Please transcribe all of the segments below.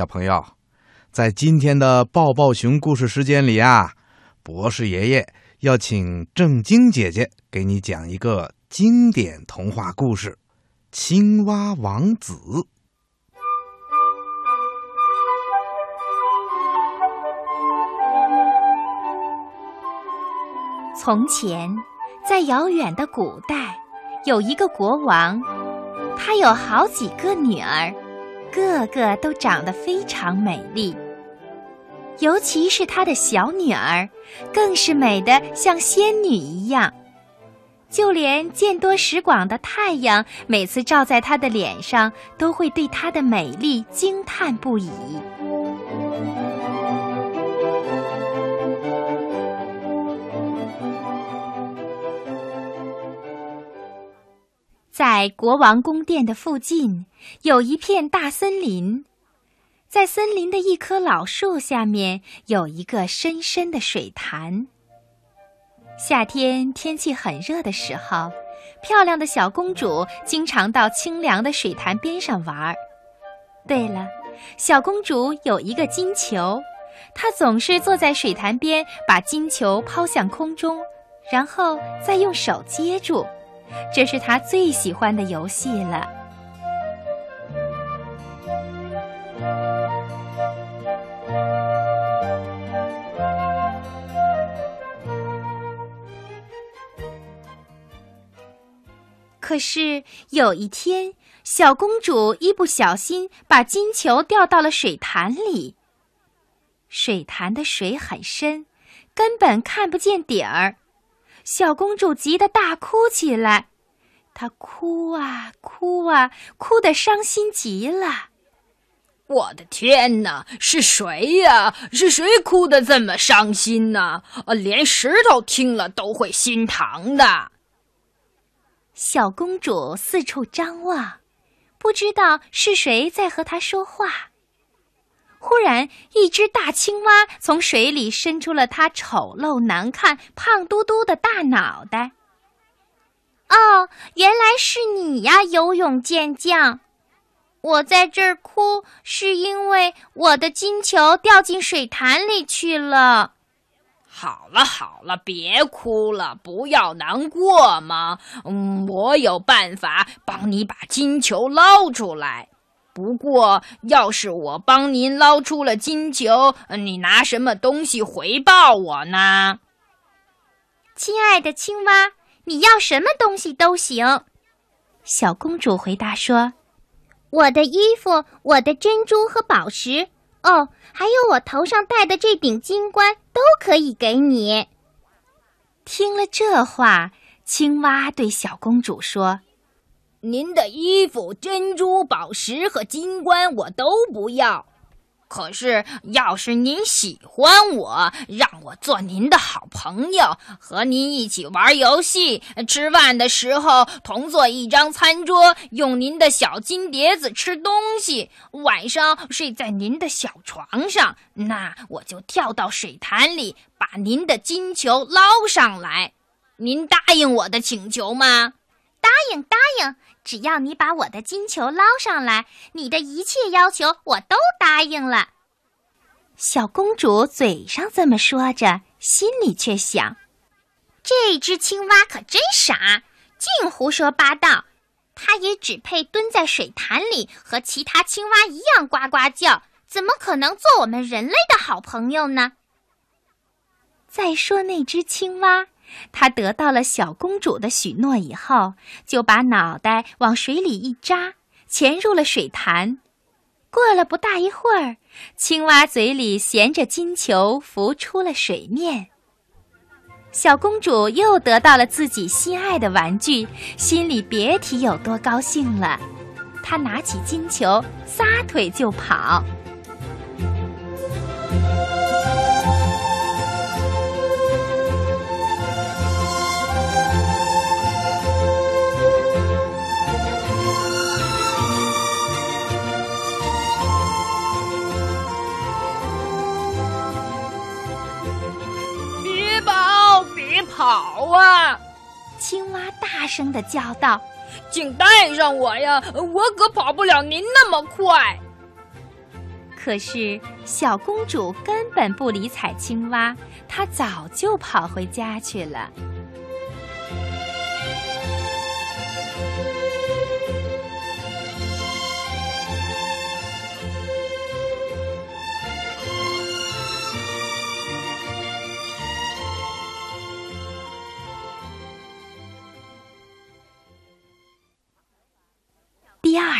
小朋友，在今天的抱抱熊故事时间里啊，博士爷爷要请正晶姐姐给你讲一个经典童话故事《青蛙王子》。从前，在遥远的古代，有一个国王，他有好几个女儿。个个都长得非常美丽，尤其是她的小女儿，更是美得像仙女一样。就连见多识广的太阳，每次照在她的脸上，都会对她的美丽惊叹不已。在国王宫殿的附近，有一片大森林。在森林的一棵老树下面，有一个深深的水潭。夏天天气很热的时候，漂亮的小公主经常到清凉的水潭边上玩儿。对了，小公主有一个金球，她总是坐在水潭边，把金球抛向空中，然后再用手接住。这是他最喜欢的游戏了。可是有一天，小公主一不小心把金球掉到了水潭里。水潭的水很深，根本看不见底儿。小公主急得大哭起来，她哭啊哭啊，哭得伤心极了。我的天哪，是谁呀？是谁哭得这么伤心呢？啊，连石头听了都会心疼的。小公主四处张望，不知道是谁在和她说话。忽然，一只大青蛙从水里伸出了它丑陋难看、胖嘟嘟的大脑袋。哦，原来是你呀，游泳健将！我在这儿哭，是因为我的金球掉进水潭里去了。好了好了，别哭了，不要难过嘛。嗯，我有办法帮你把金球捞出来。不过，要是我帮您捞出了金球，你拿什么东西回报我呢？亲爱的青蛙，你要什么东西都行。小公主回答说：“我的衣服、我的珍珠和宝石，哦，还有我头上戴的这顶金冠，都可以给你。”听了这话，青蛙对小公主说。您的衣服、珍珠、宝石和金冠我都不要，可是要是您喜欢我，让我做您的好朋友，和您一起玩游戏，吃饭的时候同坐一张餐桌，用您的小金碟子吃东西，晚上睡在您的小床上，那我就跳到水潭里，把您的金球捞上来。您答应我的请求吗？答应，答应。只要你把我的金球捞上来，你的一切要求我都答应了。小公主嘴上这么说着，心里却想：这只青蛙可真傻，净胡说八道。它也只配蹲在水潭里，和其他青蛙一样呱呱叫，怎么可能做我们人类的好朋友呢？再说那只青蛙。他得到了小公主的许诺以后，就把脑袋往水里一扎，潜入了水潭。过了不大一会儿，青蛙嘴里衔着金球浮出了水面。小公主又得到了自己心爱的玩具，心里别提有多高兴了。她拿起金球，撒腿就跑。声的叫道：“请带上我呀，我可跑不了您那么快。”可是小公主根本不理睬青蛙，她早就跑回家去了。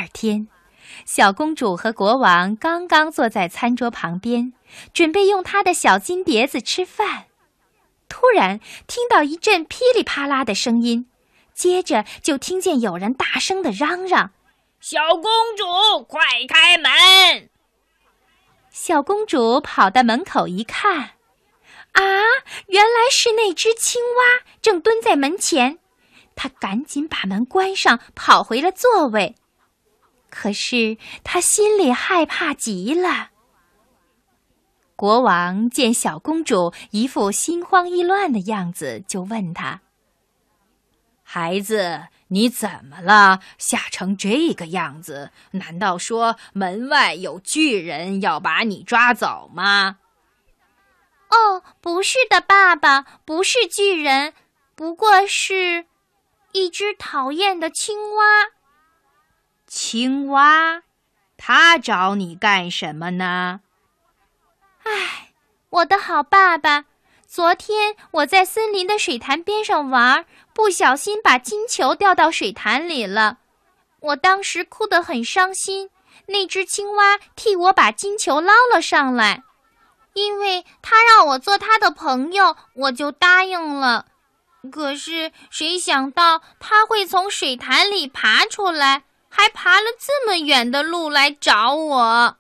二天。小公主和国王刚刚坐在餐桌旁边，准备用她的小金碟子吃饭，突然听到一阵噼里啪啦的声音，接着就听见有人大声的嚷嚷：“小公主，快开门！”小公主跑到门口一看，啊，原来是那只青蛙正蹲在门前，她赶紧把门关上，跑回了座位。可是他心里害怕极了。国王见小公主一副心慌意乱的样子，就问她：“孩子，你怎么了？吓成这个样子？难道说门外有巨人要把你抓走吗？”“哦，不是的，爸爸，不是巨人，不过是一只讨厌的青蛙。”青蛙，它找你干什么呢？唉，我的好爸爸，昨天我在森林的水潭边上玩，不小心把金球掉到水潭里了。我当时哭得很伤心，那只青蛙替我把金球捞了上来，因为他让我做他的朋友，我就答应了。可是谁想到他会从水潭里爬出来？还爬了这么远的路来找我。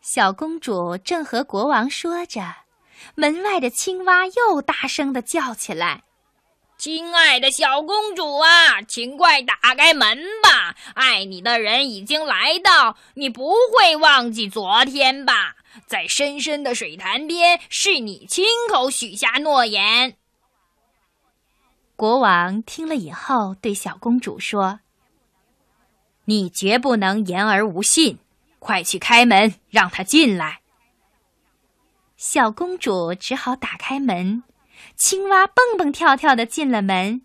小公主正和国王说着，门外的青蛙又大声的叫起来：“亲爱的小公主啊，请快打开门吧！爱你的人已经来到，你不会忘记昨天吧？在深深的水潭边，是你亲口许下诺言。”国王听了以后，对小公主说。你绝不能言而无信，快去开门，让他进来。小公主只好打开门，青蛙蹦蹦跳跳的进了门，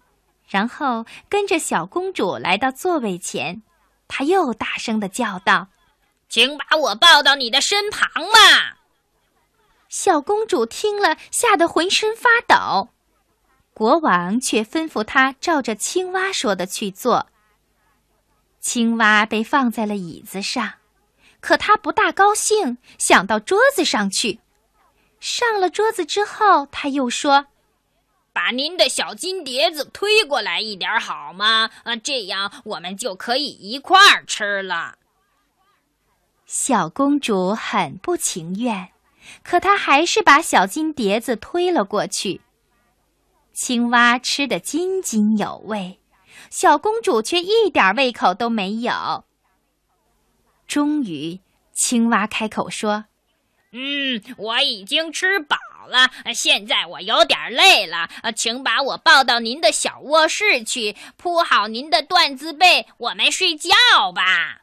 然后跟着小公主来到座位前，他又大声的叫道：“请把我抱到你的身旁吧！”小公主听了，吓得浑身发抖。国王却吩咐她照着青蛙说的去做。青蛙被放在了椅子上，可它不大高兴，想到桌子上去。上了桌子之后，他又说：“把您的小金碟子推过来一点好吗？啊，这样我们就可以一块儿吃了。”小公主很不情愿，可她还是把小金碟子推了过去。青蛙吃得津津有味。小公主却一点胃口都没有。终于，青蛙开口说：“嗯，我已经吃饱了，现在我有点累了，请把我抱到您的小卧室去，铺好您的缎子被，我们睡觉吧。”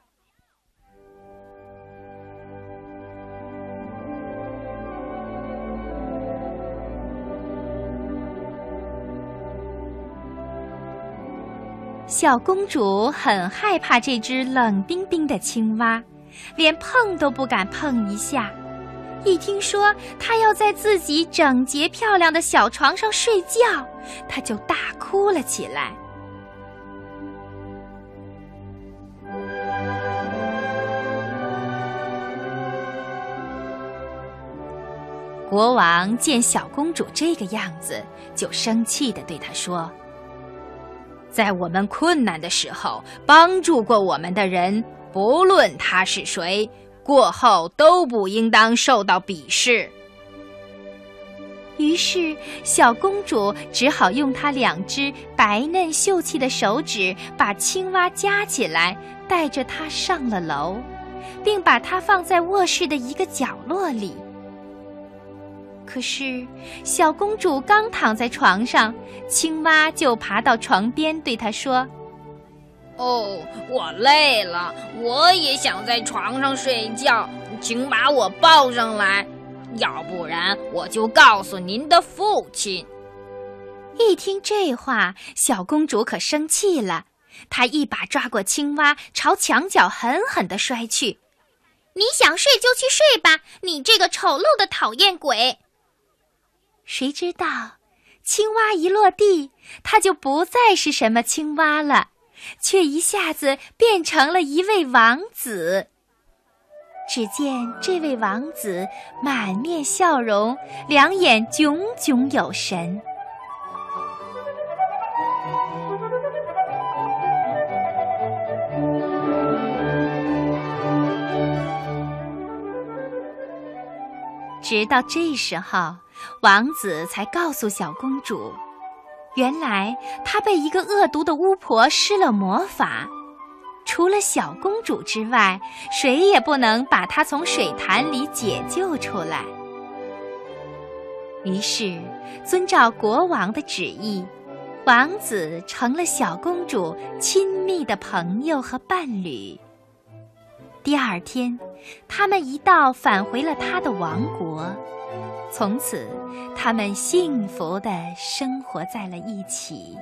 小公主很害怕这只冷冰冰的青蛙，连碰都不敢碰一下。一听说它要在自己整洁漂亮的小床上睡觉，她就大哭了起来。国王见小公主这个样子，就生气的对她说。在我们困难的时候帮助过我们的人，不论他是谁，过后都不应当受到鄙视。于是，小公主只好用她两只白嫩秀气的手指把青蛙夹起来，带着它上了楼，并把它放在卧室的一个角落里。可是，小公主刚躺在床上，青蛙就爬到床边，对她说：“哦，我累了，我也想在床上睡觉，请把我抱上来，要不然我就告诉您的父亲。一听这话，小公主可生气了，她一把抓过青蛙，朝墙角狠狠地摔去。你想睡就去睡吧，你这个丑陋的讨厌鬼！谁知道，青蛙一落地，它就不再是什么青蛙了。却一下子变成了一位王子。只见这位王子满面笑容，两眼炯炯有神。直到这时候，王子才告诉小公主。原来他被一个恶毒的巫婆施了魔法，除了小公主之外，谁也不能把她从水潭里解救出来。于是，遵照国王的旨意，王子成了小公主亲密的朋友和伴侣。第二天，他们一道返回了他的王国。从此，他们幸福的生活在了一起。